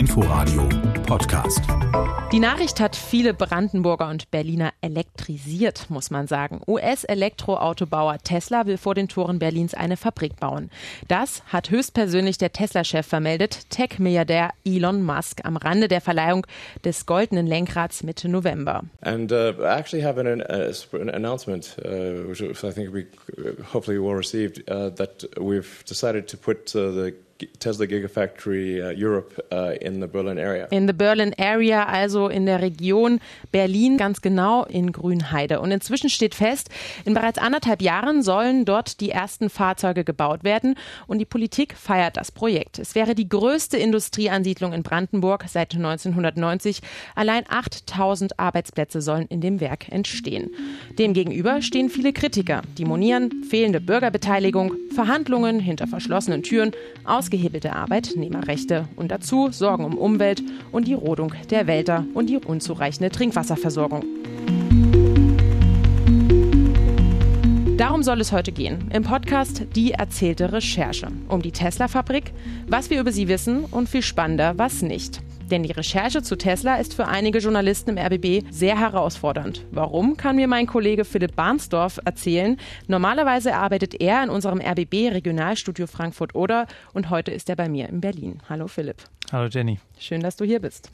Inforadio Podcast. Die Nachricht hat viele Brandenburger und Berliner elektrisiert, muss man sagen. US-Elektroautobauer Tesla will vor den Toren Berlins eine Fabrik bauen. Das hat höchstpersönlich der Tesla-Chef vermeldet, Tech-Milliardär Elon Musk am Rande der Verleihung des goldenen Lenkrads Mitte November. And uh, I actually have an, uh, an announcement, uh, which I think be hopefully well received, uh, that we've decided to put uh, the Tesla Gigafactory uh, Europe uh, in the Berlin area. In the Berlin area, also in der Region Berlin, ganz genau in Grünheide. Und inzwischen steht fest, in bereits anderthalb Jahren sollen dort die ersten Fahrzeuge gebaut werden und die Politik feiert das Projekt. Es wäre die größte Industrieansiedlung in Brandenburg seit 1990. Allein 8000 Arbeitsplätze sollen in dem Werk entstehen. Demgegenüber stehen viele Kritiker, die monieren fehlende Bürgerbeteiligung, Verhandlungen hinter verschlossenen Türen, aus ausgehebelte Arbeitnehmerrechte und dazu Sorgen um Umwelt und die Rodung der Wälder und die unzureichende Trinkwasserversorgung. Darum soll es heute gehen. Im Podcast Die erzählte Recherche. Um die Tesla-Fabrik, was wir über sie wissen und viel spannender, was nicht. Denn die Recherche zu Tesla ist für einige Journalisten im RBB sehr herausfordernd. Warum, kann mir mein Kollege Philipp Barnsdorf erzählen. Normalerweise arbeitet er in unserem RBB Regionalstudio Frankfurt-Oder und heute ist er bei mir in Berlin. Hallo Philipp. Hallo Jenny. Schön, dass du hier bist.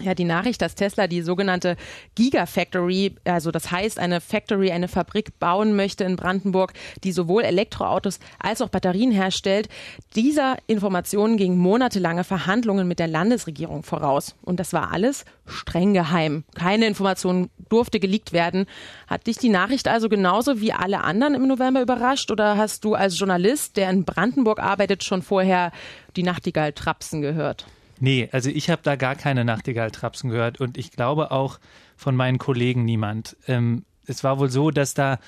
Ja, die Nachricht, dass Tesla die sogenannte Gigafactory, also das heißt eine Factory, eine Fabrik bauen möchte in Brandenburg, die sowohl Elektroautos als auch Batterien herstellt. Dieser Information ging monatelange Verhandlungen mit der Landesregierung voraus. Und das war alles streng geheim. Keine Information durfte geleakt werden. Hat dich die Nachricht also genauso wie alle anderen im November überrascht oder hast du als Journalist, der in Brandenburg arbeitet, schon vorher die Nachtigall trapsen gehört? Nee, also ich habe da gar keine Nachtigall-Trapsen gehört und ich glaube auch von meinen Kollegen niemand. Ähm, es war wohl so, dass da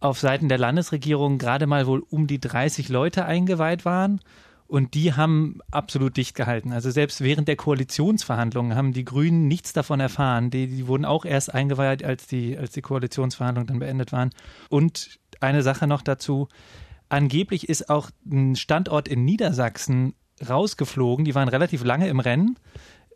auf Seiten der Landesregierung gerade mal wohl um die 30 Leute eingeweiht waren und die haben absolut dicht gehalten. Also selbst während der Koalitionsverhandlungen haben die Grünen nichts davon erfahren. Die, die wurden auch erst eingeweiht, als die, als die Koalitionsverhandlungen dann beendet waren. Und eine Sache noch dazu. Angeblich ist auch ein Standort in Niedersachsen rausgeflogen. Die waren relativ lange im Rennen.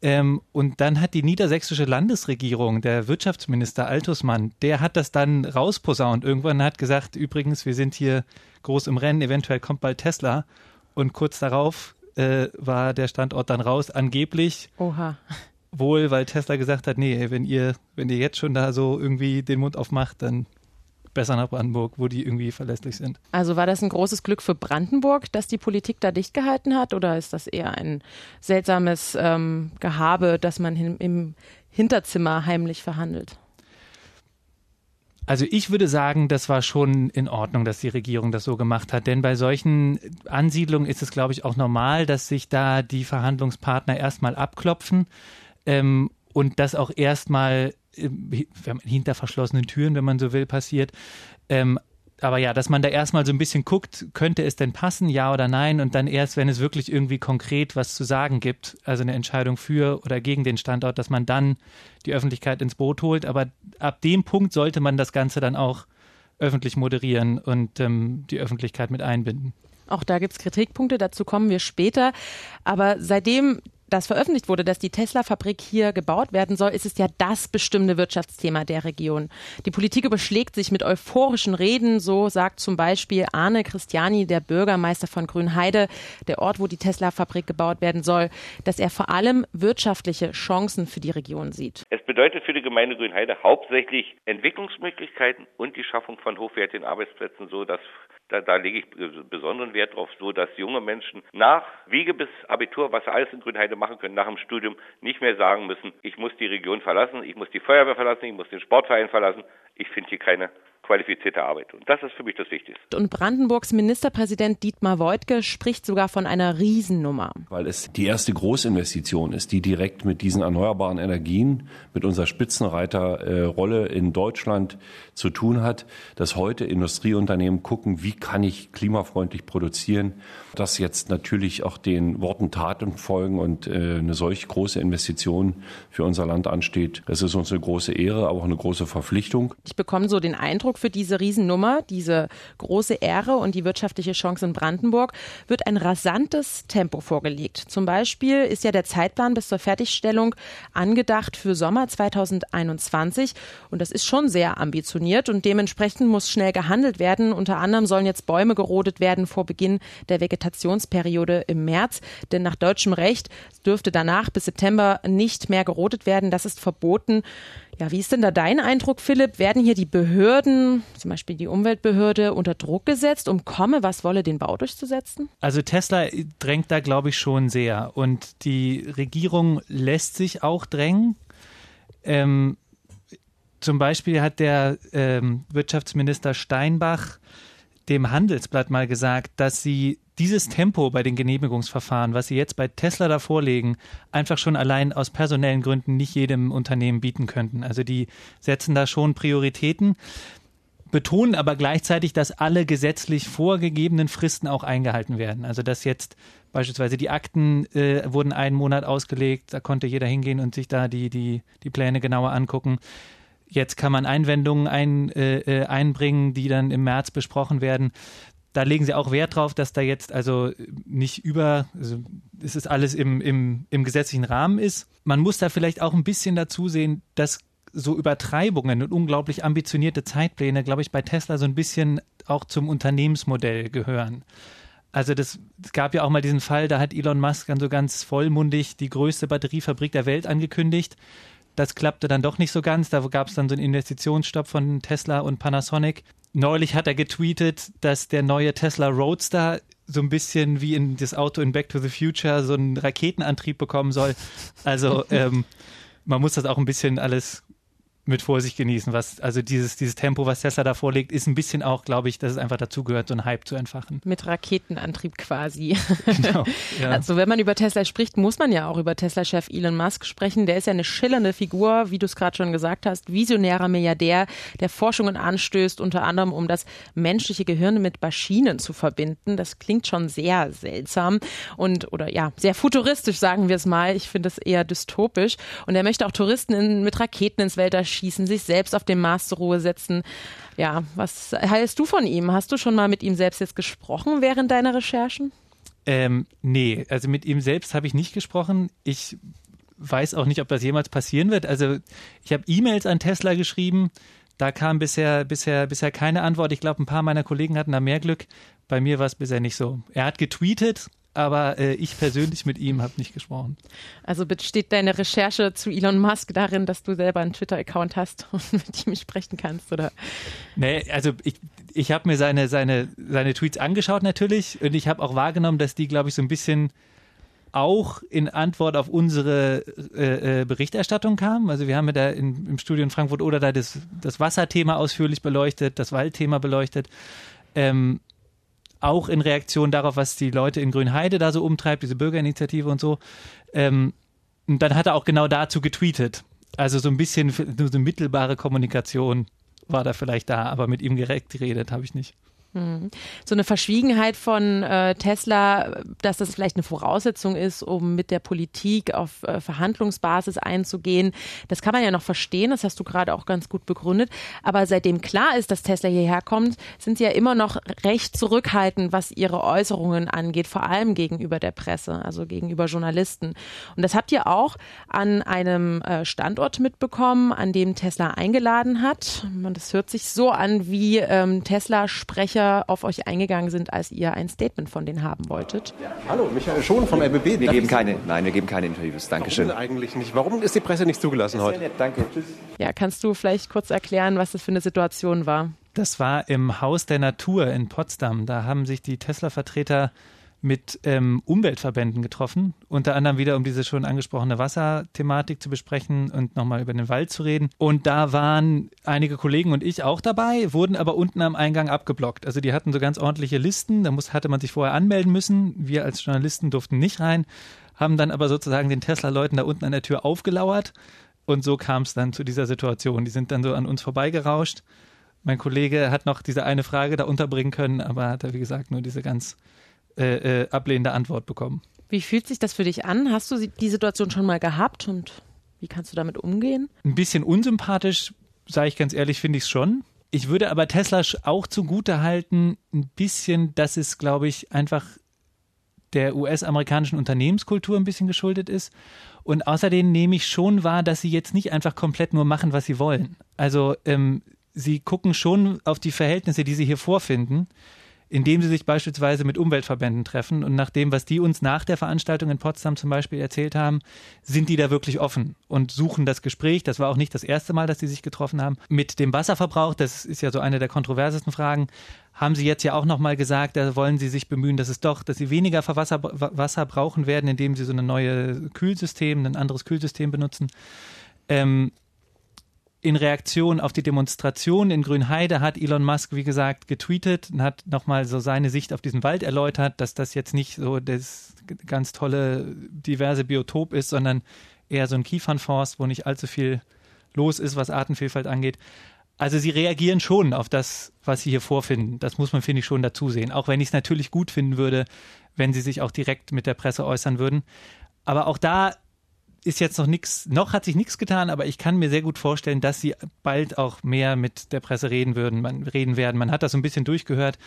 Ähm, und dann hat die niedersächsische Landesregierung, der Wirtschaftsminister Altusmann, der hat das dann rausposaunt. Irgendwann hat gesagt, übrigens, wir sind hier groß im Rennen, eventuell kommt bald Tesla. Und kurz darauf äh, war der Standort dann raus, angeblich. Oha. Wohl, weil Tesla gesagt hat, nee, wenn ihr, wenn ihr jetzt schon da so irgendwie den Mund aufmacht, dann besser nach Brandenburg, wo die irgendwie verlässlich sind. Also war das ein großes Glück für Brandenburg, dass die Politik da dicht gehalten hat oder ist das eher ein seltsames ähm, Gehabe, dass man im Hinterzimmer heimlich verhandelt? Also ich würde sagen, das war schon in Ordnung, dass die Regierung das so gemacht hat. Denn bei solchen Ansiedlungen ist es, glaube ich, auch normal, dass sich da die Verhandlungspartner erstmal abklopfen ähm, und das auch erstmal hinter verschlossenen Türen, wenn man so will, passiert. Ähm, aber ja, dass man da erstmal so ein bisschen guckt, könnte es denn passen, ja oder nein, und dann erst, wenn es wirklich irgendwie konkret was zu sagen gibt, also eine Entscheidung für oder gegen den Standort, dass man dann die Öffentlichkeit ins Boot holt. Aber ab dem Punkt sollte man das Ganze dann auch öffentlich moderieren und ähm, die Öffentlichkeit mit einbinden. Auch da gibt es Kritikpunkte, dazu kommen wir später. Aber seitdem das veröffentlicht wurde, dass die Tesla-Fabrik hier gebaut werden soll, ist es ja das bestimmte Wirtschaftsthema der Region. Die Politik überschlägt sich mit euphorischen Reden, so sagt zum Beispiel Arne Christiani, der Bürgermeister von Grünheide, der Ort, wo die Tesla-Fabrik gebaut werden soll, dass er vor allem wirtschaftliche Chancen für die Region sieht. Es bedeutet für die Gemeinde Grünheide hauptsächlich Entwicklungsmöglichkeiten und die Schaffung von hochwertigen Arbeitsplätzen, so dass da, da lege ich besonderen Wert drauf, so dass junge Menschen nach Wiege bis Abitur, was alles in Grünheide machen können, nach dem Studium nicht mehr sagen müssen, ich muss die Region verlassen, ich muss die Feuerwehr verlassen, ich muss den Sportverein verlassen, ich finde hier keine qualifizierte Arbeit. Und das ist für mich das Wichtigste. Und Brandenburgs Ministerpräsident Dietmar Woidke spricht sogar von einer Riesennummer. Weil es die erste Großinvestition ist, die direkt mit diesen erneuerbaren Energien, mit unserer Spitzenreiterrolle in Deutschland zu tun hat, dass heute Industrieunternehmen gucken, wie kann ich klimafreundlich produzieren, dass jetzt natürlich auch den Worten Taten folgen und äh, eine solch große Investition für unser Land ansteht. Das ist uns eine große Ehre, aber auch eine große Verpflichtung. Ich bekomme so den Eindruck, Eindruck für diese Riesennummer, diese große Ehre und die wirtschaftliche Chance in Brandenburg, wird ein rasantes Tempo vorgelegt. Zum Beispiel ist ja der Zeitplan bis zur Fertigstellung angedacht für Sommer 2021 und das ist schon sehr ambitioniert und dementsprechend muss schnell gehandelt werden. Unter anderem sollen jetzt Bäume gerodet werden vor Beginn der Vegetationsperiode im März, denn nach deutschem Recht dürfte danach bis September nicht mehr gerodet werden. Das ist verboten. Ja, wie ist denn da dein Eindruck, Philipp? Werden hier die Behörden, zum Beispiel die Umweltbehörde, unter Druck gesetzt, um komme, was wolle, den Bau durchzusetzen? Also Tesla drängt da, glaube ich, schon sehr. Und die Regierung lässt sich auch drängen. Ähm, zum Beispiel hat der ähm, Wirtschaftsminister Steinbach dem Handelsblatt mal gesagt, dass sie dieses Tempo bei den Genehmigungsverfahren, was sie jetzt bei Tesla da vorlegen, einfach schon allein aus personellen Gründen nicht jedem Unternehmen bieten könnten. Also die setzen da schon Prioritäten, betonen aber gleichzeitig, dass alle gesetzlich vorgegebenen Fristen auch eingehalten werden. Also dass jetzt beispielsweise die Akten äh, wurden einen Monat ausgelegt, da konnte jeder hingehen und sich da die, die, die Pläne genauer angucken. Jetzt kann man Einwendungen ein, äh, äh einbringen, die dann im März besprochen werden da legen sie auch Wert drauf, dass da jetzt also nicht über, also es ist alles im, im, im gesetzlichen Rahmen ist. Man muss da vielleicht auch ein bisschen dazu sehen, dass so Übertreibungen und unglaublich ambitionierte Zeitpläne, glaube ich, bei Tesla so ein bisschen auch zum Unternehmensmodell gehören. Also das, es gab ja auch mal diesen Fall, da hat Elon Musk dann so ganz vollmundig die größte Batteriefabrik der Welt angekündigt. Das klappte dann doch nicht so ganz. Da gab es dann so einen Investitionsstopp von Tesla und Panasonic neulich hat er getweetet, dass der neue Tesla Roadster so ein bisschen wie in das Auto in Back to the Future so einen Raketenantrieb bekommen soll. Also ähm, man muss das auch ein bisschen alles mit Vorsicht genießen. Was, also dieses, dieses Tempo, was Tesla da vorlegt, ist ein bisschen auch, glaube ich, dass es einfach dazugehört, so einen Hype zu entfachen. Mit Raketenantrieb quasi. Genau, ja. Also wenn man über Tesla spricht, muss man ja auch über Tesla-Chef Elon Musk sprechen. Der ist ja eine schillernde Figur, wie du es gerade schon gesagt hast, visionärer Milliardär, der Forschungen anstößt, unter anderem um das menschliche Gehirn mit Maschinen zu verbinden. Das klingt schon sehr seltsam und oder ja, sehr futuristisch, sagen wir es mal. Ich finde es eher dystopisch. Und er möchte auch Touristen in, mit Raketen ins Weltall schießen, sich selbst auf dem Mars zur Ruhe setzen. Ja, was hältst du von ihm? Hast du schon mal mit ihm selbst jetzt gesprochen während deiner Recherchen? Ähm, nee, also mit ihm selbst habe ich nicht gesprochen. Ich weiß auch nicht, ob das jemals passieren wird. Also ich habe E-Mails an Tesla geschrieben. Da kam bisher, bisher, bisher keine Antwort. Ich glaube, ein paar meiner Kollegen hatten da mehr Glück. Bei mir war es bisher nicht so. Er hat getweetet, aber äh, ich persönlich mit ihm habe nicht gesprochen. Also besteht deine Recherche zu Elon Musk darin, dass du selber einen Twitter-Account hast und mit ihm sprechen kannst, oder? Nee, also ich, ich habe mir seine, seine, seine Tweets angeschaut natürlich und ich habe auch wahrgenommen, dass die, glaube ich, so ein bisschen auch in Antwort auf unsere äh, äh, Berichterstattung kamen. Also wir haben ja da in, im Studio in Frankfurt oder da das, das Wasserthema ausführlich beleuchtet, das Waldthema beleuchtet. Ähm, auch in Reaktion darauf, was die Leute in Grünheide da so umtreibt, diese Bürgerinitiative und so. Ähm, und dann hat er auch genau dazu getweetet. Also so ein bisschen so mittelbare Kommunikation war da vielleicht da, aber mit ihm direkt geredet habe ich nicht. Hm. So eine Verschwiegenheit von äh, Tesla, dass das vielleicht eine Voraussetzung ist, um mit der Politik auf äh, Verhandlungsbasis einzugehen, das kann man ja noch verstehen, das hast du gerade auch ganz gut begründet. Aber seitdem klar ist, dass Tesla hierher kommt, sind sie ja immer noch recht zurückhaltend, was ihre Äußerungen angeht, vor allem gegenüber der Presse, also gegenüber Journalisten. Und das habt ihr auch an einem äh, Standort mitbekommen, an dem Tesla eingeladen hat. Und das hört sich so an, wie ähm, Tesla-Sprecher später auf euch eingegangen sind, als ihr ein Statement von denen haben wolltet. Hallo, Michael Schon vom RBB. Wir geben keine, nein, wir geben keine Interviews. Dankeschön. Warum eigentlich nicht? Warum ist die Presse nicht zugelassen heute? Nett, danke. Tschüss. Ja, kannst du vielleicht kurz erklären, was das für eine Situation war? Das war im Haus der Natur in Potsdam. Da haben sich die Tesla-Vertreter mit ähm, Umweltverbänden getroffen, unter anderem wieder um diese schon angesprochene Wasserthematik zu besprechen und nochmal über den Wald zu reden. Und da waren einige Kollegen und ich auch dabei, wurden aber unten am Eingang abgeblockt. Also die hatten so ganz ordentliche Listen, da muss, hatte man sich vorher anmelden müssen. Wir als Journalisten durften nicht rein, haben dann aber sozusagen den Tesla-Leuten da unten an der Tür aufgelauert. Und so kam es dann zu dieser Situation. Die sind dann so an uns vorbeigerauscht. Mein Kollege hat noch diese eine Frage da unterbringen können, aber hat er, wie gesagt, nur diese ganz äh, äh, ablehnende Antwort bekommen. Wie fühlt sich das für dich an? Hast du die Situation schon mal gehabt und wie kannst du damit umgehen? Ein bisschen unsympathisch, sage ich ganz ehrlich, finde ich es schon. ich würde aber Tesla auch zugute halten, ein bisschen, dass es, glaube ich, einfach der US-amerikanischen Unternehmenskultur ein bisschen geschuldet ist. Und außerdem nehme ich schon wahr, dass sie jetzt nicht einfach komplett nur machen, was sie wollen. Also ähm, sie gucken schon auf die Verhältnisse, die sie hier vorfinden indem sie sich beispielsweise mit Umweltverbänden treffen. Und nach dem, was die uns nach der Veranstaltung in Potsdam zum Beispiel erzählt haben, sind die da wirklich offen und suchen das Gespräch. Das war auch nicht das erste Mal, dass sie sich getroffen haben. Mit dem Wasserverbrauch, das ist ja so eine der kontroversesten Fragen, haben sie jetzt ja auch nochmal gesagt, da wollen sie sich bemühen, dass es doch, dass sie weniger Wasser, Wasser brauchen werden, indem sie so ein neues Kühlsystem, ein anderes Kühlsystem benutzen. Ähm, in Reaktion auf die Demonstration in Grünheide hat Elon Musk, wie gesagt, getweetet und hat nochmal so seine Sicht auf diesen Wald erläutert, dass das jetzt nicht so das ganz tolle, diverse Biotop ist, sondern eher so ein Kiefernforst, wo nicht allzu viel los ist, was Artenvielfalt angeht. Also sie reagieren schon auf das, was sie hier vorfinden. Das muss man, finde ich, schon dazu sehen. Auch wenn ich es natürlich gut finden würde, wenn sie sich auch direkt mit der Presse äußern würden. Aber auch da ist jetzt noch nichts, noch hat sich nichts getan, aber ich kann mir sehr gut vorstellen, dass sie bald auch mehr mit der Presse reden würden, man, reden werden. Man hat das so ein bisschen durchgehört,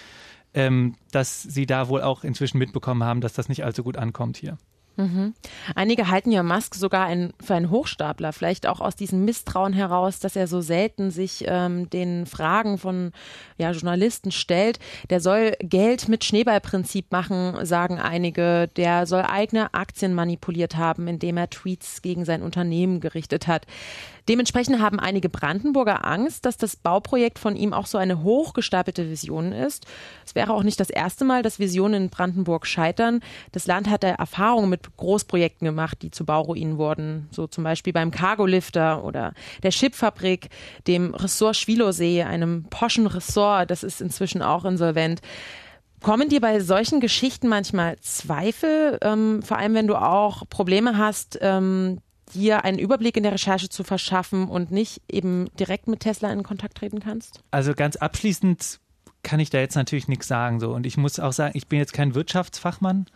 ähm, dass sie da wohl auch inzwischen mitbekommen haben, dass das nicht allzu gut ankommt hier. Mhm. Einige halten ja Musk sogar ein, für einen Hochstapler, vielleicht auch aus diesem Misstrauen heraus, dass er so selten sich ähm, den Fragen von ja, Journalisten stellt. Der soll Geld mit Schneeballprinzip machen, sagen einige. Der soll eigene Aktien manipuliert haben, indem er Tweets gegen sein Unternehmen gerichtet hat. Dementsprechend haben einige Brandenburger Angst, dass das Bauprojekt von ihm auch so eine hochgestapelte Vision ist. Es wäre auch nicht das erste Mal, dass Visionen in Brandenburg scheitern. Das Land hat Erfahrungen mit Großprojekten gemacht, die zu Bauruinen wurden. So zum Beispiel beim Cargolifter oder der Chipfabrik, dem Ressort Schwilosee, einem poschen Ressort, das ist inzwischen auch insolvent. Kommen dir bei solchen Geschichten manchmal Zweifel, ähm, vor allem wenn du auch Probleme hast, ähm, dir einen Überblick in der Recherche zu verschaffen und nicht eben direkt mit Tesla in Kontakt treten kannst? Also ganz abschließend kann ich da jetzt natürlich nichts sagen so und ich muss auch sagen, ich bin jetzt kein Wirtschaftsfachmann,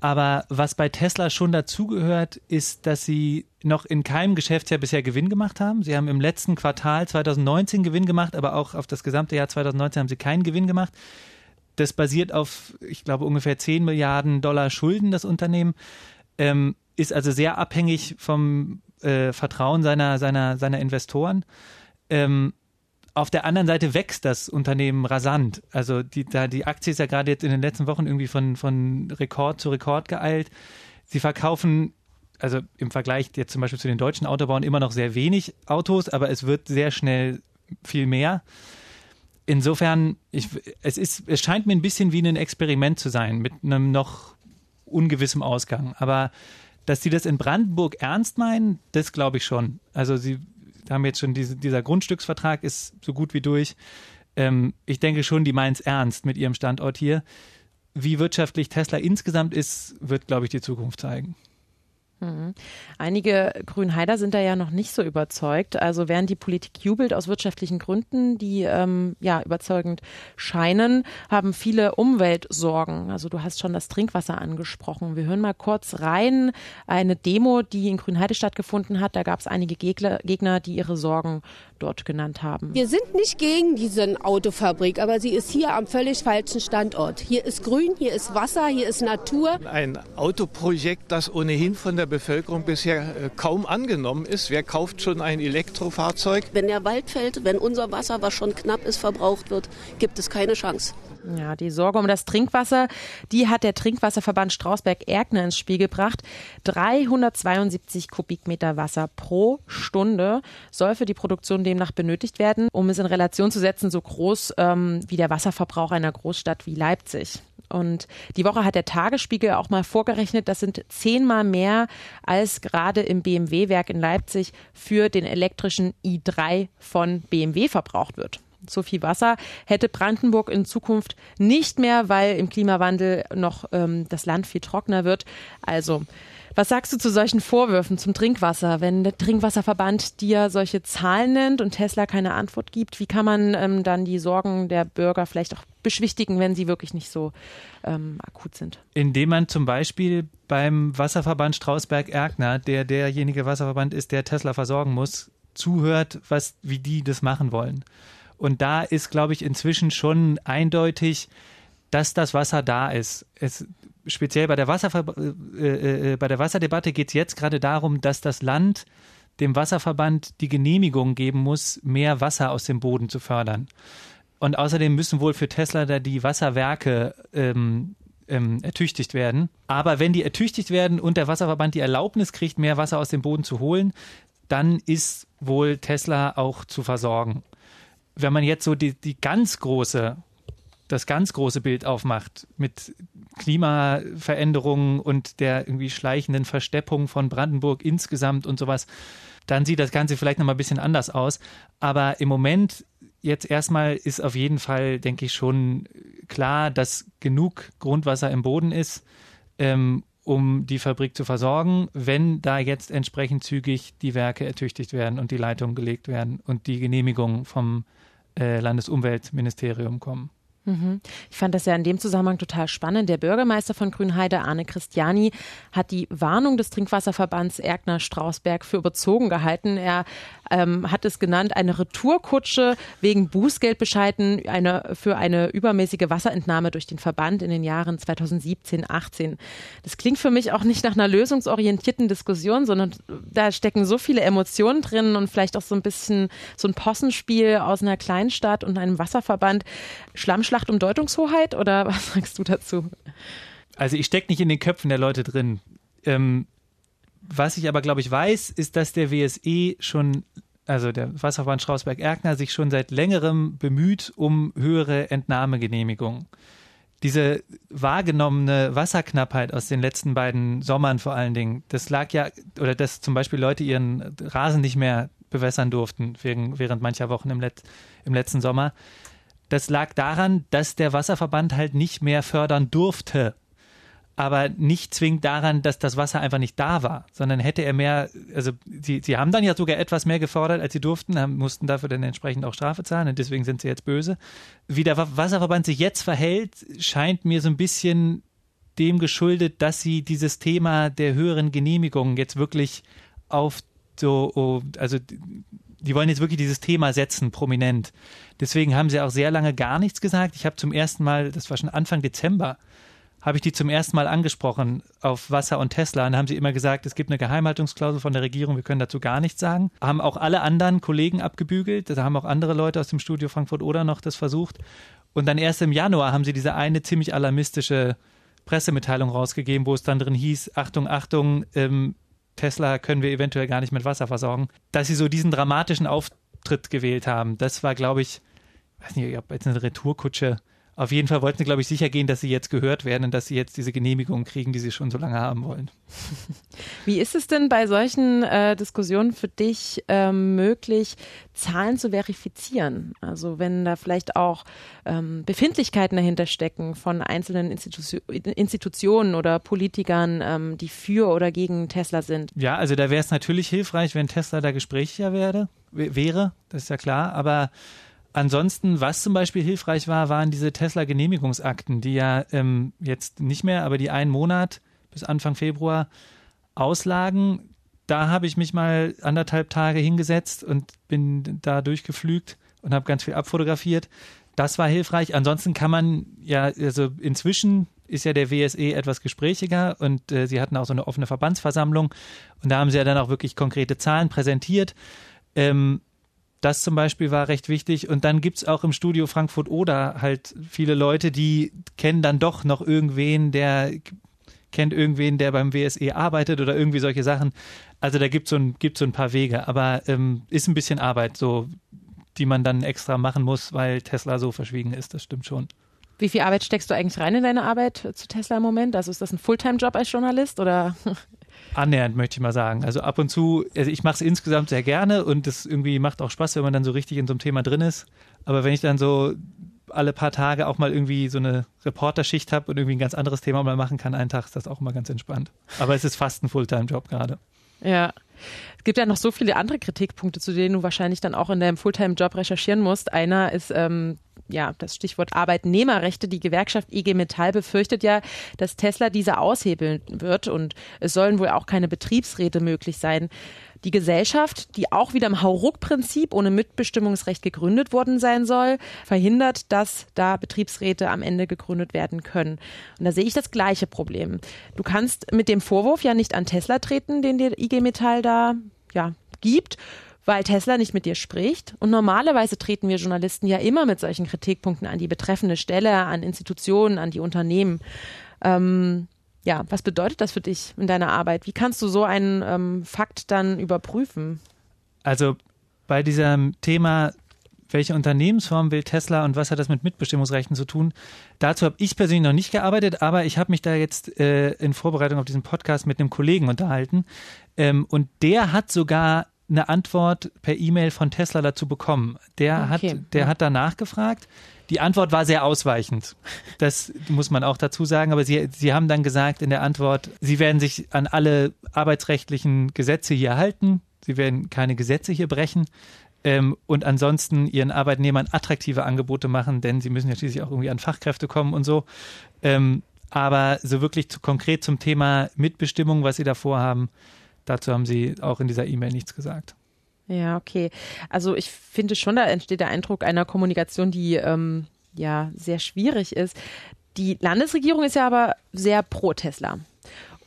aber was bei Tesla schon dazugehört, ist, dass sie noch in keinem Geschäftsjahr bisher Gewinn gemacht haben. Sie haben im letzten Quartal 2019 Gewinn gemacht, aber auch auf das gesamte Jahr 2019 haben sie keinen Gewinn gemacht. Das basiert auf, ich glaube, ungefähr 10 Milliarden Dollar Schulden, das Unternehmen. Ähm, ist also sehr abhängig vom äh, Vertrauen seiner, seiner, seiner Investoren. Ähm, auf der anderen Seite wächst das Unternehmen rasant. Also die, da, die Aktie ist ja gerade jetzt in den letzten Wochen irgendwie von, von Rekord zu Rekord geeilt. Sie verkaufen, also im Vergleich jetzt zum Beispiel zu den deutschen Autobauern, immer noch sehr wenig Autos, aber es wird sehr schnell viel mehr. Insofern, ich, es, ist, es scheint mir ein bisschen wie ein Experiment zu sein, mit einem noch ungewissem Ausgang. Aber dass sie das in Brandenburg ernst meinen, das glaube ich schon. Also sie haben jetzt schon diese, dieser Grundstücksvertrag ist so gut wie durch. Ähm, ich denke schon, die meinen es ernst mit ihrem Standort hier. Wie wirtschaftlich Tesla insgesamt ist, wird, glaube ich, die Zukunft zeigen. Mhm. Einige Grünheider sind da ja noch nicht so überzeugt. Also während die Politik jubelt aus wirtschaftlichen Gründen, die ähm, ja überzeugend scheinen, haben viele Umweltsorgen. Also du hast schon das Trinkwasser angesprochen. Wir hören mal kurz rein. Eine Demo, die in Grünheide stattgefunden hat. Da gab es einige Gegner, Gegner, die ihre Sorgen dort genannt haben. Wir sind nicht gegen diese Autofabrik, aber sie ist hier am völlig falschen Standort. Hier ist Grün, hier ist Wasser, hier ist Natur. Ein Autoprojekt, das ohnehin von der Bevölkerung bisher äh, kaum angenommen ist. Wer kauft schon ein Elektrofahrzeug? Wenn der Wald fällt, wenn unser Wasser, was schon knapp ist, verbraucht wird, gibt es keine Chance. Ja, die Sorge um das Trinkwasser, die hat der Trinkwasserverband Strausberg-Erkner ins Spiel gebracht. 372 Kubikmeter Wasser pro Stunde soll für die Produktion demnach benötigt werden, um es in Relation zu setzen, so groß ähm, wie der Wasserverbrauch einer Großstadt wie Leipzig. Und die Woche hat der Tagesspiegel auch mal vorgerechnet, das sind zehnmal mehr als gerade im BMW-Werk in Leipzig für den elektrischen i3 von BMW verbraucht wird so viel Wasser hätte Brandenburg in Zukunft nicht mehr, weil im Klimawandel noch ähm, das Land viel trockener wird. Also, was sagst du zu solchen Vorwürfen zum Trinkwasser, wenn der Trinkwasserverband dir solche Zahlen nennt und Tesla keine Antwort gibt? Wie kann man ähm, dann die Sorgen der Bürger vielleicht auch beschwichtigen, wenn sie wirklich nicht so ähm, akut sind? Indem man zum Beispiel beim Wasserverband Strausberg-Erkner, der derjenige Wasserverband ist, der Tesla versorgen muss, zuhört, was, wie die das machen wollen Und da ist, glaube ich, inzwischen schon eindeutig, dass das Wasser da ist. Es, speziell bei der, Wasserver äh, äh, bei der Wasserdebatte geht es jetzt gerade darum, dass das Land dem Wasserverband die Genehmigung geben muss, mehr Wasser aus dem Boden zu fördern. Und außerdem müssen wohl für Tesla da die Wasserwerke ähm, ähm, ertüchtigt werden. Aber wenn die ertüchtigt werden und der Wasserverband die Erlaubnis kriegt, mehr Wasser aus dem Boden zu holen, dann ist wohl Tesla auch zu versorgen. Wenn man jetzt so die, die ganz große, das ganz große Bild aufmacht mit Klimaveränderungen und der irgendwie schleichenden Versteppung von Brandenburg insgesamt und sowas, dann sieht das Ganze vielleicht nochmal ein bisschen anders aus. Aber im Moment jetzt erstmal ist auf jeden Fall, denke ich, schon klar, dass genug Grundwasser im Boden ist, ähm, um die Fabrik zu versorgen, wenn da jetzt entsprechend zügig die Werke ertüchtigt werden und die Leitungen gelegt werden und die Genehmigungen vom äh, Landesumweltministerium kommen. Mhm. Ich fand das ja in dem Zusammenhang total spannend. Der Bürgermeister von Grünheide, Arne Christiani, hat die Warnung des Trinkwasserverbands Erkner-Strausberg für überzogen gehalten. Er ähm, hat es genannt, eine Retourkutsche wegen Bußgeldbescheiden eine, für eine übermäßige Wasserentnahme durch den Verband in den Jahren 2017, 18. Das klingt für mich auch nicht nach einer lösungsorientierten Diskussion, sondern da stecken so viele Emotionen drin und vielleicht auch so ein bisschen so ein Possenspiel aus einer Kleinstadt und einem Wasserverband. Schlammschlacht um Deutungshoheit oder was sagst du dazu? Also ich stecke nicht in den Köpfen der Leute drin. Ähm, was ich aber, glaube ich, weiß, ist, dass der WSE schon, also der Wasserverband Strausberg-Erkner, sich schon seit längerem bemüht um höhere Entnahmegenehmigungen. Diese wahrgenommene Wasserknappheit aus den letzten beiden Sommern vor allen Dingen, das lag ja, oder dass zum Beispiel Leute ihren Rasen nicht mehr bewässern durften wegen, während mancher Wochen im, Let im letzten Sommer. Das lag daran, dass der Wasserverband halt nicht mehr fördern durfte aber nicht zwingend daran, dass das Wasser einfach nicht da war, sondern hätte er mehr, also sie, sie haben dann ja sogar etwas mehr gefordert, als sie durften, haben, mussten dafür dann entsprechend auch Strafe zahlen und deswegen sind sie jetzt böse. Wie der Wasserverband sich jetzt verhält, scheint mir so ein bisschen dem geschuldet, dass sie dieses Thema der höheren Genehmigungen jetzt wirklich auf so, oh, also die wollen jetzt wirklich dieses Thema setzen, prominent. Deswegen haben sie auch sehr lange gar nichts gesagt. Ich habe zum ersten Mal, das war schon Anfang Dezember, habe ich die zum ersten Mal angesprochen auf Wasser und Tesla. Und haben sie immer gesagt, es gibt eine Geheimhaltungsklausel von der Regierung, wir können dazu gar nichts sagen. Haben auch alle anderen Kollegen abgebügelt. Da haben auch andere Leute aus dem Studio Frankfurt-Oder noch das versucht. Und dann erst im Januar haben sie diese eine ziemlich alarmistische Pressemitteilung rausgegeben, wo es dann drin hieß, Achtung, Achtung, ähm, Tesla können wir eventuell gar nicht mit Wasser versorgen. Dass sie so diesen dramatischen Auftritt gewählt haben, das war, glaube ich, weiß nicht, ob jetzt eine Retourkutsche auf jeden Fall wollten sie, glaube ich, sicher gehen, dass sie jetzt gehört werden und dass sie jetzt diese Genehmigung kriegen, die sie schon so lange haben wollen. Wie ist es denn bei solchen äh, Diskussionen für dich äh, möglich, Zahlen zu verifizieren? Also wenn da vielleicht auch ähm, Befindlichkeiten dahinter stecken von einzelnen Institu Institutionen oder Politikern, ähm, die für oder gegen Tesla sind. Ja, also da wäre es natürlich hilfreich, wenn Tesla da gesprächiger wäre, wäre, das ist ja klar, aber Ansonsten, was zum Beispiel hilfreich war, waren diese Tesla-Genehmigungsakten, die ja ähm, jetzt nicht mehr, aber die einen Monat bis Anfang Februar auslagen. Da habe ich mich mal anderthalb Tage hingesetzt und bin da durchgeflügt und habe ganz viel abfotografiert. Das war hilfreich. Ansonsten kann man ja, also inzwischen ist ja der WSE etwas gesprächiger und äh, sie hatten auch so eine offene Verbandsversammlung und da haben sie ja dann auch wirklich konkrete Zahlen präsentiert. Ähm, das zum Beispiel war recht wichtig. Und dann gibt es auch im Studio Frankfurt Oder halt viele Leute, die kennen dann doch noch irgendwen, der kennt irgendwen, der beim WSE arbeitet oder irgendwie solche Sachen. Also da gibt es so, ein, so ein paar Wege, aber ähm, ist ein bisschen Arbeit, so die man dann extra machen muss, weil Tesla so verschwiegen ist. Das stimmt schon. Wie viel Arbeit steckst du eigentlich rein in deine Arbeit zu Tesla im Moment? Also ist das ein Fulltime-Job als Journalist oder? Annähernd, möchte ich mal sagen. Also ab und zu, also ich mache es insgesamt sehr gerne und es irgendwie macht auch Spaß, wenn man dann so richtig in so einem Thema drin ist. Aber wenn ich dann so alle paar Tage auch mal irgendwie so eine Reporterschicht habe und irgendwie ein ganz anderes Thema mal machen kann, einen Tag ist das auch immer ganz entspannt. Aber es ist fast ein Fulltime-Job gerade. Ja. Es gibt ja noch so viele andere Kritikpunkte, zu denen du wahrscheinlich dann auch in deinem Fulltime-Job recherchieren musst. Einer ist ähm, ja, das Stichwort Arbeitnehmerrechte. Die Gewerkschaft IG Metall befürchtet ja, dass Tesla diese aushebeln wird und es sollen wohl auch keine Betriebsräte möglich sein. Die Gesellschaft, die auch wieder im Hauruck-Prinzip ohne Mitbestimmungsrecht gegründet worden sein soll, verhindert, dass da Betriebsräte am Ende gegründet werden können. Und da sehe ich das gleiche Problem. Du kannst mit dem Vorwurf ja nicht an Tesla treten, den dir IG Metall da ja, gibt weil Tesla nicht mit dir spricht. Und normalerweise treten wir Journalisten ja immer mit solchen Kritikpunkten an die betreffende Stelle, an Institutionen, an die Unternehmen. Ähm, ja, was bedeutet das für dich in deiner Arbeit? Wie kannst du so einen ähm, Fakt dann überprüfen? Also bei diesem Thema, welche Unternehmensform will Tesla und was hat das mit Mitbestimmungsrechten zu tun? Dazu habe ich persönlich noch nicht gearbeitet, aber ich habe mich da jetzt äh, in Vorbereitung auf diesen Podcast mit einem Kollegen unterhalten ähm, und der hat sogar eine Antwort per E-Mail von Tesla dazu bekommen. Der okay. hat, der ja. hat danach gefragt. Die Antwort war sehr ausweichend. Das muss man auch dazu sagen. Aber sie, sie haben dann gesagt in der Antwort, sie werden sich an alle arbeitsrechtlichen Gesetze hier halten. Sie werden keine Gesetze hier brechen. Ähm, und ansonsten ihren Arbeitnehmern attraktive Angebote machen, denn sie müssen ja schließlich auch irgendwie an Fachkräfte kommen und so. Ähm, aber so wirklich zu, konkret zum Thema Mitbestimmung, was sie da vorhaben, Dazu haben Sie auch in dieser E-Mail nichts gesagt. Ja, okay. Also ich finde schon, da entsteht der Eindruck einer Kommunikation, die ähm, ja sehr schwierig ist. Die Landesregierung ist ja aber sehr pro Tesla.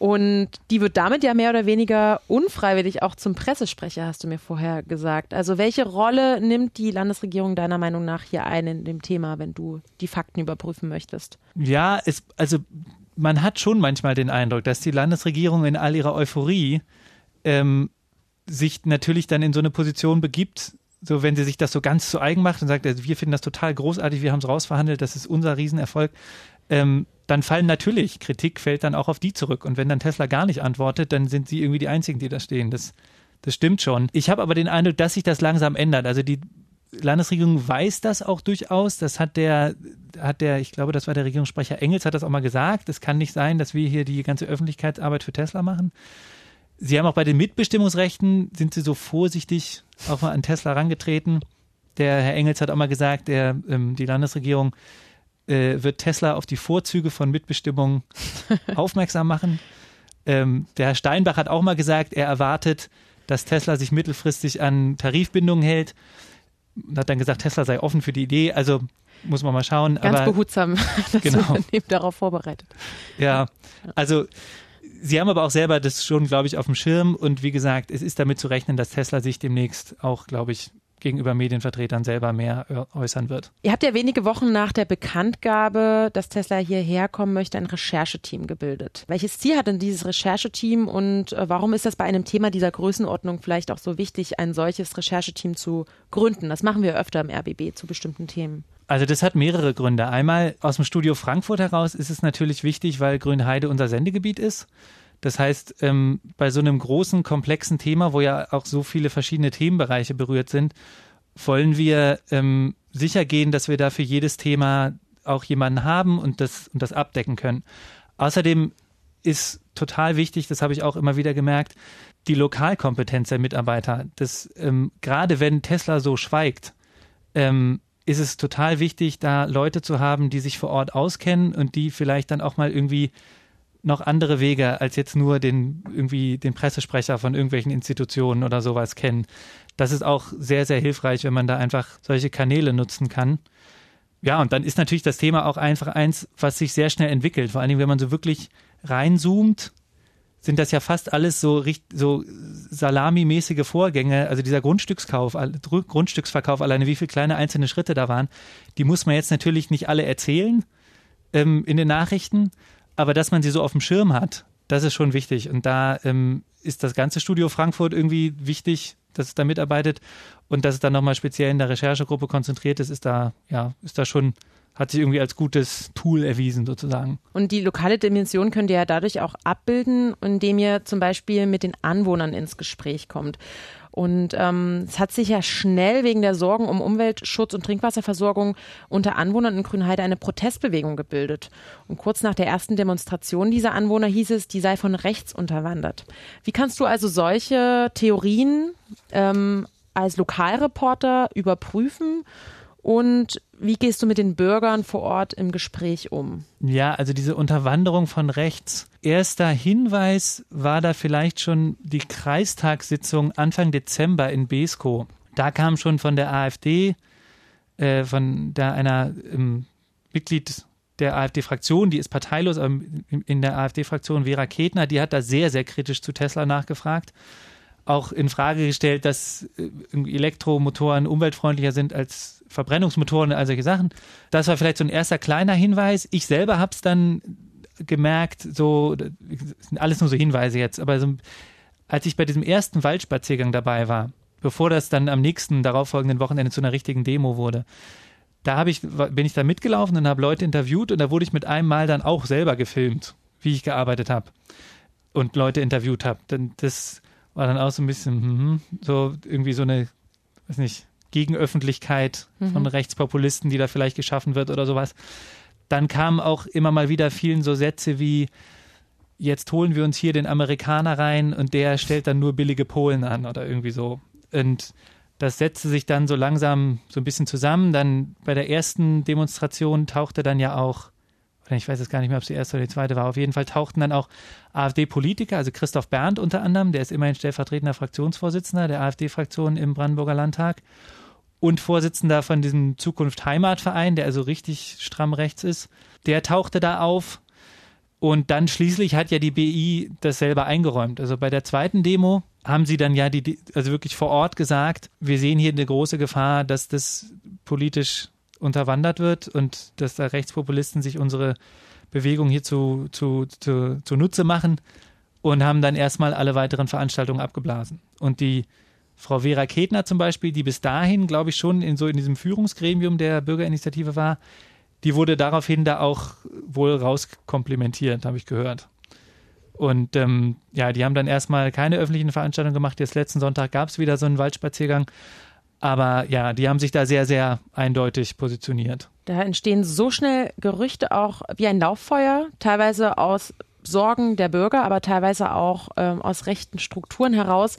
Und die wird damit ja mehr oder weniger unfreiwillig auch zum Pressesprecher, hast du mir vorher gesagt. Also welche Rolle nimmt die Landesregierung deiner Meinung nach hier ein in dem Thema, wenn du die Fakten überprüfen möchtest? Ja, es, also man hat schon manchmal den Eindruck, dass die Landesregierung in all ihrer Euphorie ähm, sich natürlich dann in so eine Position begibt, so wenn sie sich das so ganz zu eigen macht und sagt, also wir finden das total großartig, wir haben es rausverhandelt, das ist unser Riesenerfolg, ähm, dann fallen natürlich, Kritik fällt dann auch auf die zurück. Und wenn dann Tesla gar nicht antwortet, dann sind sie irgendwie die Einzigen, die da stehen. Das, das stimmt schon. Ich habe aber den Eindruck, dass sich das langsam ändert. Also die Landesregierung weiß das auch durchaus. Das hat der, hat der, ich glaube, das war der Regierungssprecher Engels, hat das auch mal gesagt. Es kann nicht sein, dass wir hier die ganze Öffentlichkeitsarbeit für Tesla machen. Sie haben auch bei den Mitbestimmungsrechten, sind Sie so vorsichtig auch mal an Tesla herangetreten. Der Herr Engels hat auch mal gesagt, der, ähm, die Landesregierung äh, wird Tesla auf die Vorzüge von Mitbestimmung aufmerksam machen. Ähm, der Herr Steinbach hat auch mal gesagt, er erwartet, dass Tesla sich mittelfristig an Tarifbindungen hält. Und hat dann gesagt, Tesla sei offen für die Idee. Also muss man mal schauen. Ganz aber, behutsam das genau. Unternehmen darauf vorbereitet. Ja, also Sie haben aber auch selber das schon, glaube ich, auf dem Schirm. Und wie gesagt, es ist damit zu rechnen, dass Tesla sich demnächst auch, glaube ich, gegenüber Medienvertretern selber mehr äußern wird. Ihr habt ja wenige Wochen nach der Bekanntgabe, dass Tesla hierher kommen möchte, ein Rechercheteam gebildet. Welches Ziel hat denn dieses Rechercheteam und äh, warum ist das bei einem Thema dieser Größenordnung vielleicht auch so wichtig, ein solches Rechercheteam zu gründen? Das machen wir öfter im RBB zu bestimmten Themen. Also das hat mehrere Gründe. Einmal aus dem Studio Frankfurt heraus ist es natürlich wichtig, weil Grünheide unser Sendegebiet ist. Das heißt, ähm, bei so einem großen, komplexen Thema, wo ja auch so viele verschiedene Themenbereiche berührt sind, wollen wir ähm, sicher gehen, dass wir da für jedes Thema auch jemanden haben und das, und das abdecken können. Außerdem ist total wichtig, das habe ich auch immer wieder gemerkt, die Lokalkompetenz der Mitarbeiter. Das, ähm, gerade wenn Tesla so schweigt, ähm, ist es total wichtig, da Leute zu haben, die sich vor Ort auskennen und die vielleicht dann auch mal irgendwie noch andere Wege als jetzt nur den irgendwie den Pressesprecher von irgendwelchen Institutionen oder sowas kennen. Das ist auch sehr, sehr hilfreich, wenn man da einfach solche Kanäle nutzen kann. Ja, und dann ist natürlich das Thema auch einfach eins, was sich sehr schnell entwickelt. Vor allen Dingen, wenn man so wirklich reinzoomt sind das ja fast alles so, so salamimäßige Vorgänge. Also dieser Grundstückskauf, Grundstücksverkauf alleine, wie viele kleine einzelne Schritte da waren, die muss man jetzt natürlich nicht alle erzählen ähm, in den Nachrichten, aber dass man sie so auf dem Schirm hat, das ist schon wichtig. Und da ähm, ist das ganze Studio Frankfurt irgendwie wichtig, dass es da mitarbeitet und dass es dann nochmal speziell in der Recherchegruppe konzentriert ist, ist da, ja, ist da schon hat sich irgendwie als gutes Tool erwiesen sozusagen. Und die lokale Dimension könnt ihr ja dadurch auch abbilden, indem ihr zum Beispiel mit den Anwohnern ins Gespräch kommt. Und ähm, es hat sich ja schnell wegen der Sorgen um Umweltschutz und Trinkwasserversorgung unter Anwohnern in Grünheide eine Protestbewegung gebildet. Und kurz nach der ersten Demonstration dieser Anwohner hieß es, die sei von rechts unterwandert. Wie kannst du also solche Theorien ähm, als Lokalreporter überprüfen Und wie gehst du mit den Bürgern vor Ort im Gespräch um? Ja, also diese Unterwanderung von rechts. Erster Hinweis war da vielleicht schon die Kreistagssitzung Anfang Dezember in Besko. Da kam schon von der AfD, äh, von da einer ähm, Mitglied der AfD-Fraktion, die ist parteilos, aber in der AfD-Fraktion Vera Ketner, die hat da sehr, sehr kritisch zu Tesla nachgefragt. Auch in Frage gestellt, dass äh, Elektromotoren umweltfreundlicher sind als Verbrennungsmotoren und all solche Sachen. Das war vielleicht so ein erster kleiner Hinweis. Ich selber habe es dann gemerkt, so, das sind alles nur so Hinweise jetzt, aber so, als ich bei diesem ersten Waldspaziergang dabei war, bevor das dann am nächsten darauffolgenden Wochenende zu einer richtigen Demo wurde, da ich, bin ich da mitgelaufen und habe Leute interviewt und da wurde ich mit einem Mal dann auch selber gefilmt, wie ich gearbeitet habe und Leute interviewt habe. Das war dann auch so ein bisschen, hm, so irgendwie so eine, weiß nicht, Gegenöffentlichkeit mhm. von Rechtspopulisten, die da vielleicht geschaffen wird oder sowas. Dann kamen auch immer mal wieder vielen so Sätze wie, jetzt holen wir uns hier den Amerikaner rein und der stellt dann nur billige Polen an oder irgendwie so. Und das setzte sich dann so langsam so ein bisschen zusammen. Dann bei der ersten Demonstration tauchte dann ja auch, ich weiß jetzt gar nicht mehr, ob es die erste oder die zweite war, auf jeden Fall tauchten dann auch AfD-Politiker, also Christoph Berndt unter anderem, der ist immerhin stellvertretender Fraktionsvorsitzender der AfD-Fraktion im Brandenburger Landtag und Vorsitzender von diesem Zukunft Heimatverein, der also richtig stramm rechts ist. Der tauchte da auf. Und dann schließlich hat ja die BI das selber eingeräumt. Also bei der zweiten Demo haben sie dann ja die, also wirklich vor Ort gesagt, wir sehen hier eine große Gefahr, dass das politisch unterwandert wird und dass da Rechtspopulisten sich unsere Bewegung hier zu, zu, zu, zunutze machen und haben dann erstmal alle weiteren Veranstaltungen abgeblasen. Und die Frau Vera Ketner zum Beispiel, die bis dahin, glaube ich, schon in so in diesem Führungsgremium der Bürgerinitiative war, die wurde daraufhin da auch wohl rauskomplimentiert, habe ich gehört. Und ähm, ja, die haben dann erstmal keine öffentlichen Veranstaltungen gemacht. Jetzt letzten Sonntag gab es wieder so einen Waldspaziergang. Aber ja, die haben sich da sehr, sehr eindeutig positioniert. Da entstehen so schnell Gerüchte auch wie ein Lauffeuer, teilweise aus Sorgen der Bürger, aber teilweise auch ähm, aus rechten Strukturen heraus.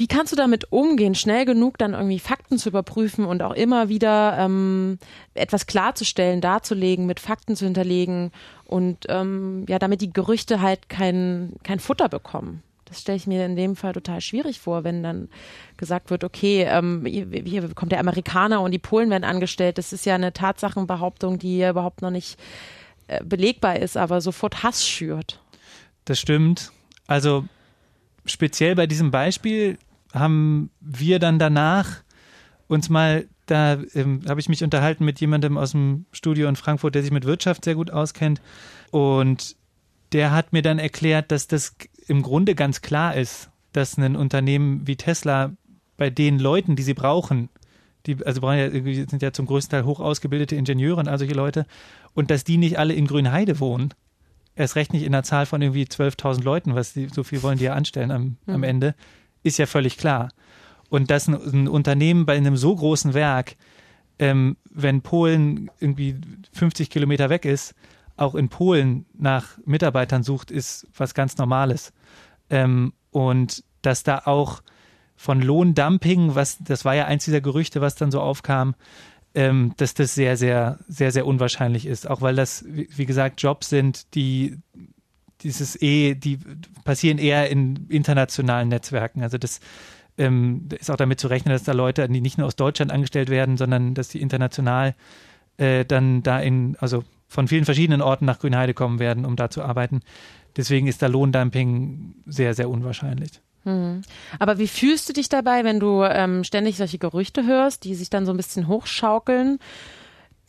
Wie kannst du damit umgehen, schnell genug dann irgendwie Fakten zu überprüfen und auch immer wieder ähm, etwas klarzustellen, darzulegen, mit Fakten zu hinterlegen und ähm, ja, damit die Gerüchte halt kein, kein Futter bekommen. Das stelle ich mir in dem Fall total schwierig vor, wenn dann gesagt wird, okay, ähm, hier kommt der Amerikaner und die Polen werden angestellt. Das ist ja eine Tatsachenbehauptung, die ja überhaupt noch nicht äh, belegbar ist, aber sofort Hass schürt. Das stimmt. Also speziell bei diesem Beispiel haben wir dann danach uns mal da ähm, habe ich mich unterhalten mit jemandem aus dem Studio in Frankfurt, der sich mit Wirtschaft sehr gut auskennt. Und der hat mir dann erklärt, dass das im Grunde ganz klar ist, dass ein Unternehmen wie Tesla bei den Leuten, die sie brauchen, die also brauchen ja, sind ja zum größten Teil hoch ausgebildete Ingenieure und all solche Leute, und dass die nicht alle in Grünheide wohnen. Erst recht nicht in einer Zahl von irgendwie 12.000 Leuten, was die, so viel wollen die ja anstellen am, mhm. am Ende, ist ja völlig klar. Und dass ein, ein Unternehmen bei einem so großen Werk, ähm, wenn Polen irgendwie 50 Kilometer weg ist, auch in Polen nach Mitarbeitern sucht, ist was ganz Normales. Ähm, und dass da auch von Lohndumping, was das war ja eins dieser Gerüchte, was dann so aufkam, ähm, dass das sehr, sehr, sehr, sehr unwahrscheinlich ist. Auch weil das, wie, wie gesagt, Jobs sind, die dieses eh, die passieren eher in internationalen Netzwerken. Also das ähm, ist auch damit zu rechnen, dass da Leute, die nicht nur aus Deutschland angestellt werden, sondern dass die international äh, dann da in, also von vielen verschiedenen Orten nach Grünheide kommen werden, um da zu arbeiten. Deswegen ist da Lohndumping sehr, sehr unwahrscheinlich. Hm. Aber wie fühlst du dich dabei, wenn du ähm, ständig solche Gerüchte hörst, die sich dann so ein bisschen hochschaukeln?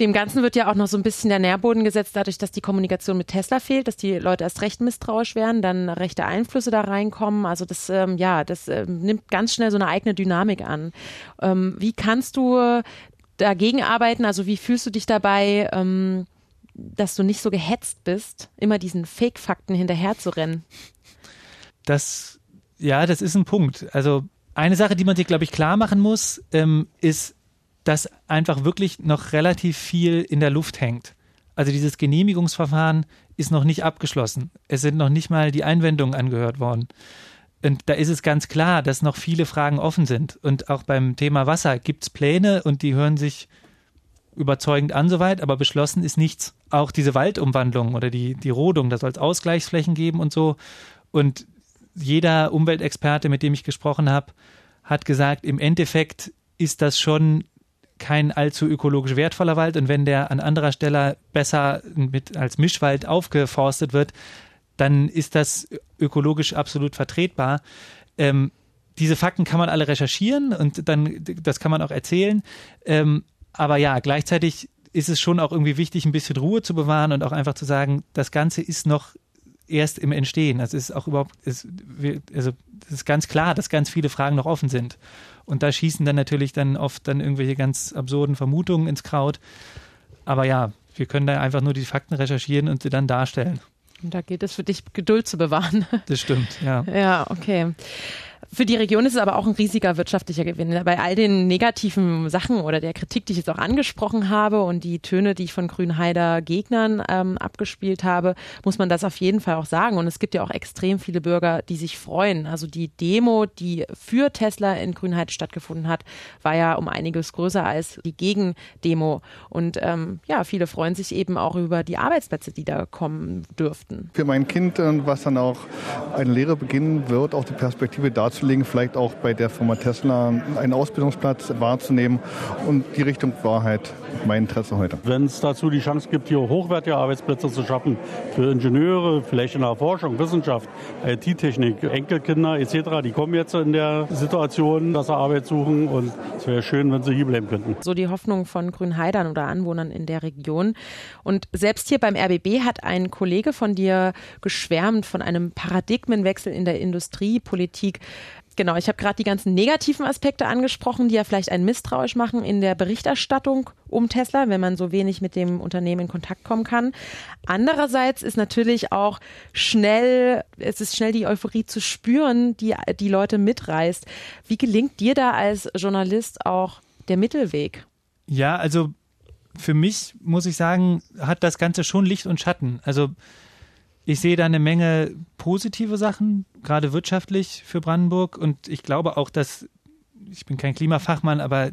Dem Ganzen wird ja auch noch so ein bisschen der Nährboden gesetzt, dadurch, dass die Kommunikation mit Tesla fehlt, dass die Leute erst recht misstrauisch werden, dann rechte Einflüsse da reinkommen. Also das, ähm, ja, das ähm, nimmt ganz schnell so eine eigene Dynamik an. Ähm, wie kannst du dagegen arbeiten? Also wie fühlst du dich dabei, ähm, dass du nicht so gehetzt bist, immer diesen Fake-Fakten hinterher zu rennen? Das, ja, das ist ein Punkt. Also eine Sache, die man sich, glaube ich, klar machen muss, ähm, ist, dass einfach wirklich noch relativ viel in der Luft hängt. Also dieses Genehmigungsverfahren ist noch nicht abgeschlossen. Es sind noch nicht mal die Einwendungen angehört worden. Und da ist es ganz klar, dass noch viele Fragen offen sind. Und auch beim Thema Wasser gibt es Pläne und die hören sich überzeugend an soweit, aber beschlossen ist nichts. Auch diese Waldumwandlung oder die, die Rodung, da soll es Ausgleichsflächen geben und so. Und jeder Umweltexperte, mit dem ich gesprochen habe, hat gesagt, im Endeffekt ist das schon kein allzu ökologisch wertvoller Wald und wenn der an anderer Stelle besser mit, als Mischwald aufgeforstet wird, dann ist das ökologisch absolut vertretbar. Ähm, diese Fakten kann man alle recherchieren und dann, das kann man auch erzählen. Ähm, aber ja, gleichzeitig ist es schon auch irgendwie wichtig, ein bisschen Ruhe zu bewahren und auch einfach zu sagen, das Ganze ist noch erst im Entstehen. Das ist auch überhaupt, ist, also es ist ganz klar, dass ganz viele Fragen noch offen sind. Und da schießen dann natürlich dann oft dann irgendwelche ganz absurden Vermutungen ins Kraut. Aber ja, wir können da einfach nur die Fakten recherchieren und sie dann darstellen. Und da geht es für dich, Geduld zu bewahren. Das stimmt, ja. Ja, okay. Für die Region ist es aber auch ein riesiger wirtschaftlicher Gewinn. Bei all den negativen Sachen oder der Kritik, die ich jetzt auch angesprochen habe und die Töne, die ich von Grünheider Gegnern ähm, abgespielt habe, muss man das auf jeden Fall auch sagen. Und es gibt ja auch extrem viele Bürger, die sich freuen. Also die Demo, die für Tesla in Grünheide stattgefunden hat, war ja um einiges größer als die Gegendemo. Und ähm, ja, viele freuen sich eben auch über die Arbeitsplätze, die da kommen dürften. Für mein Kind, äh, was dann auch eine Lehre beginnen wird, auch die Perspektive dazu darzulegen, vielleicht auch bei der Firma Tesla einen Ausbildungsplatz wahrzunehmen. Und die Richtung war halt mein Interesse heute. Wenn es dazu die Chance gibt, hier hochwertige Arbeitsplätze zu schaffen für Ingenieure, vielleicht in der Forschung, Wissenschaft, IT-Technik, Enkelkinder etc., die kommen jetzt in der Situation, dass sie Arbeit suchen und es wäre schön, wenn sie hier bleiben könnten. So die Hoffnung von Grünheidern oder Anwohnern in der Region. Und selbst hier beim RBB hat ein Kollege von dir geschwärmt von einem Paradigmenwechsel in der Industriepolitik. Genau, ich habe gerade die ganzen negativen Aspekte angesprochen, die ja vielleicht einen misstrauisch machen in der Berichterstattung um Tesla, wenn man so wenig mit dem Unternehmen in Kontakt kommen kann. Andererseits ist natürlich auch schnell, es ist schnell die Euphorie zu spüren, die die Leute mitreißt. Wie gelingt dir da als Journalist auch der Mittelweg? Ja, also für mich muss ich sagen, hat das Ganze schon Licht und Schatten. Also ich sehe da eine Menge positive Sachen, gerade wirtschaftlich für Brandenburg. Und ich glaube auch, dass, ich bin kein Klimafachmann, aber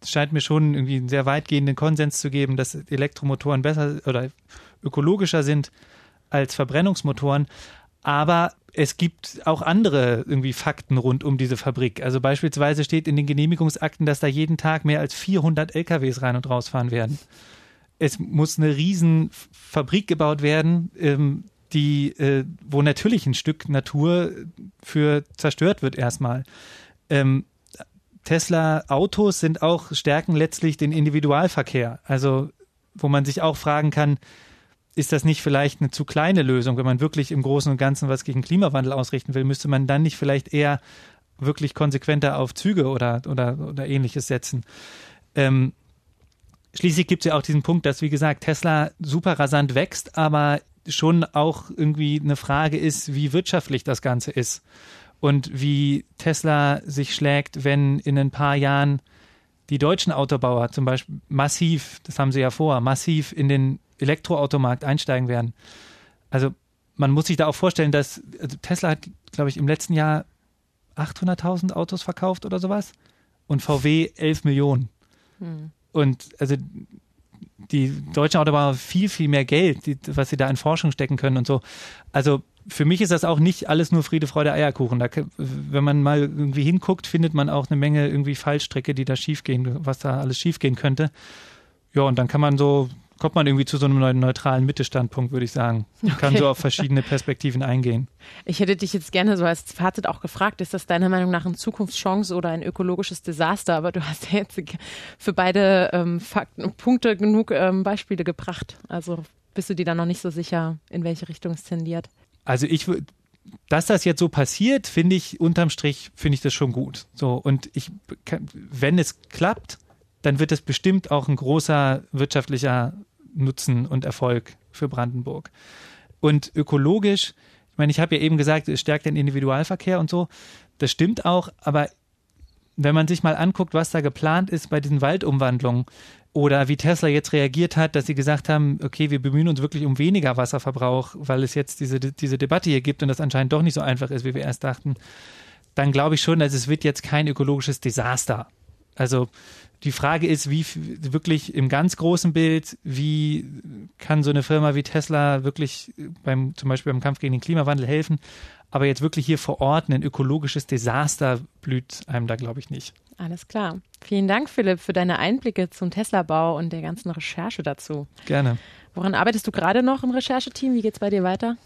es scheint mir schon irgendwie einen sehr weitgehenden Konsens zu geben, dass Elektromotoren besser oder ökologischer sind als Verbrennungsmotoren. Aber es gibt auch andere irgendwie Fakten rund um diese Fabrik. Also beispielsweise steht in den Genehmigungsakten, dass da jeden Tag mehr als 400 LKWs rein und rausfahren werden es muss eine riesen Fabrik gebaut werden, ähm, die, äh, wo natürlich ein Stück Natur für zerstört wird erstmal. Ähm, Tesla Autos sind auch stärken letztlich den Individualverkehr. Also, wo man sich auch fragen kann, ist das nicht vielleicht eine zu kleine Lösung? Wenn man wirklich im Großen und Ganzen was gegen Klimawandel ausrichten will, müsste man dann nicht vielleicht eher wirklich konsequenter auf Züge oder, oder, oder ähnliches setzen? Ähm, Schließlich gibt es ja auch diesen Punkt, dass, wie gesagt, Tesla super rasant wächst, aber schon auch irgendwie eine Frage ist, wie wirtschaftlich das Ganze ist und wie Tesla sich schlägt, wenn in ein paar Jahren die deutschen Autobauer zum Beispiel massiv, das haben sie ja vor, massiv in den Elektroautomarkt einsteigen werden. Also man muss sich da auch vorstellen, dass also Tesla hat, glaube ich, im letzten Jahr 800.000 Autos verkauft oder sowas und VW 11 Millionen. Hm. Und also die deutschen Autobauer haben viel, viel mehr Geld, die, was sie da in Forschung stecken können und so. Also für mich ist das auch nicht alles nur Friede, Freude, Eierkuchen. Da, wenn man mal irgendwie hinguckt, findet man auch eine Menge irgendwie Fallstricke, die da schiefgehen, was da alles schiefgehen könnte. Ja, und dann kann man so kommt man irgendwie zu so einem neutralen Mittestandpunkt, würde ich sagen. Man okay. kann so auf verschiedene Perspektiven eingehen. Ich hätte dich jetzt gerne so als Fazit auch gefragt, ist das deiner Meinung nach eine Zukunftschance oder ein ökologisches Desaster? Aber du hast ja jetzt für beide ähm, Fakten, Punkte genug ähm, Beispiele gebracht. Also bist du dir da noch nicht so sicher, in welche Richtung es tendiert? Also ich würde dass das jetzt so passiert, finde ich unterm Strich finde ich das schon gut. So und ich, wenn es klappt, dann wird es bestimmt auch ein großer wirtschaftlicher Nutzen und Erfolg für Brandenburg. Und ökologisch, ich meine, ich habe ja eben gesagt, es stärkt den Individualverkehr und so. Das stimmt auch, aber wenn man sich mal anguckt, was da geplant ist bei diesen Waldumwandlungen oder wie Tesla jetzt reagiert hat, dass sie gesagt haben, okay, wir bemühen uns wirklich um weniger Wasserverbrauch, weil es jetzt diese, diese Debatte hier gibt und das anscheinend doch nicht so einfach ist, wie wir erst dachten, dann glaube ich schon, dass es wird jetzt kein ökologisches Desaster Also die Frage ist, wie wirklich im ganz großen Bild, wie kann so eine Firma wie Tesla wirklich beim, zum Beispiel beim Kampf gegen den Klimawandel helfen? Aber jetzt wirklich hier vor Ort ein ökologisches Desaster blüht einem da, glaube ich, nicht. Alles klar. Vielen Dank, Philipp, für deine Einblicke zum Tesla-Bau und der ganzen Recherche dazu. Gerne. Woran arbeitest du gerade noch im Rechercheteam? Wie geht es bei dir weiter?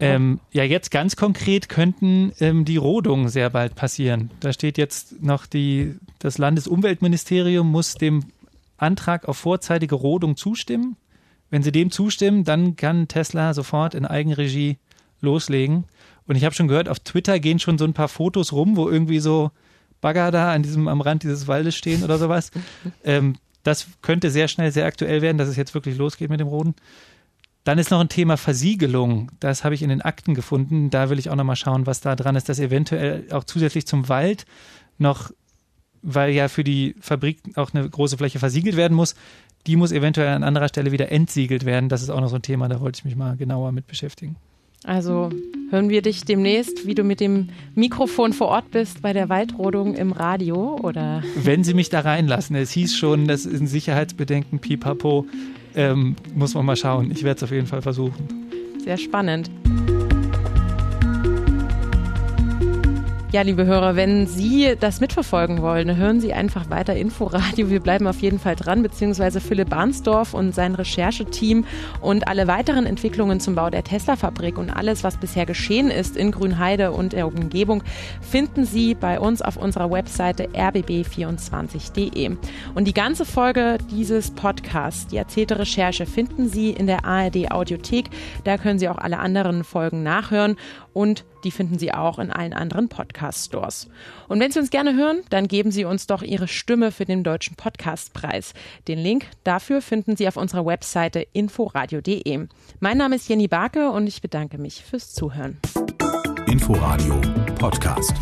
Ähm, ja, jetzt ganz konkret könnten ähm, die Rodungen sehr bald passieren. Da steht jetzt noch die, das Landesumweltministerium muss dem Antrag auf vorzeitige Rodung zustimmen. Wenn sie dem zustimmen, dann kann Tesla sofort in Eigenregie loslegen. Und ich habe schon gehört, auf Twitter gehen schon so ein paar Fotos rum, wo irgendwie so Bagger da an diesem, am Rand dieses Waldes stehen oder sowas. ähm, das könnte sehr schnell sehr aktuell werden, dass es jetzt wirklich losgeht mit dem Roden. Dann ist noch ein Thema Versiegelung. Das habe ich in den Akten gefunden. Da will ich auch noch mal schauen, was da dran ist, dass eventuell auch zusätzlich zum Wald noch, weil ja für die Fabrik auch eine große Fläche versiegelt werden muss, die muss eventuell an anderer Stelle wieder entsiegelt werden. Das ist auch noch so ein Thema, da wollte ich mich mal genauer mit beschäftigen. Also hören wir dich demnächst, wie du mit dem Mikrofon vor Ort bist bei der Waldrodung im Radio oder? Wenn sie mich da reinlassen. Es hieß schon, das ist ein Sicherheitsbedenken, pipapo. Ähm, muss man mal schauen. Ich werde es auf jeden Fall versuchen. Sehr spannend. Ja, liebe Hörer, wenn Sie das mitverfolgen wollen, hören Sie einfach weiter Inforadio. Wir bleiben auf jeden Fall dran, beziehungsweise Philipp Barnsdorf und sein Rechercheteam und alle weiteren Entwicklungen zum Bau der Tesla-Fabrik und alles, was bisher geschehen ist in Grünheide und der Umgebung, finden Sie bei uns auf unserer Webseite rbb24.de. Und die ganze Folge dieses Podcasts, die erzählte Recherche, finden Sie in der ARD Audiothek. Da können Sie auch alle anderen Folgen nachhören und die finden Sie auch in allen anderen Podcast-Stores. Und wenn Sie uns gerne hören, dann geben Sie uns doch Ihre Stimme für den Deutschen Podcastpreis. Den Link dafür finden Sie auf unserer Webseite inforadio.de. Mein Name ist Jenny Barke und ich bedanke mich fürs Zuhören. Inforadio Podcast.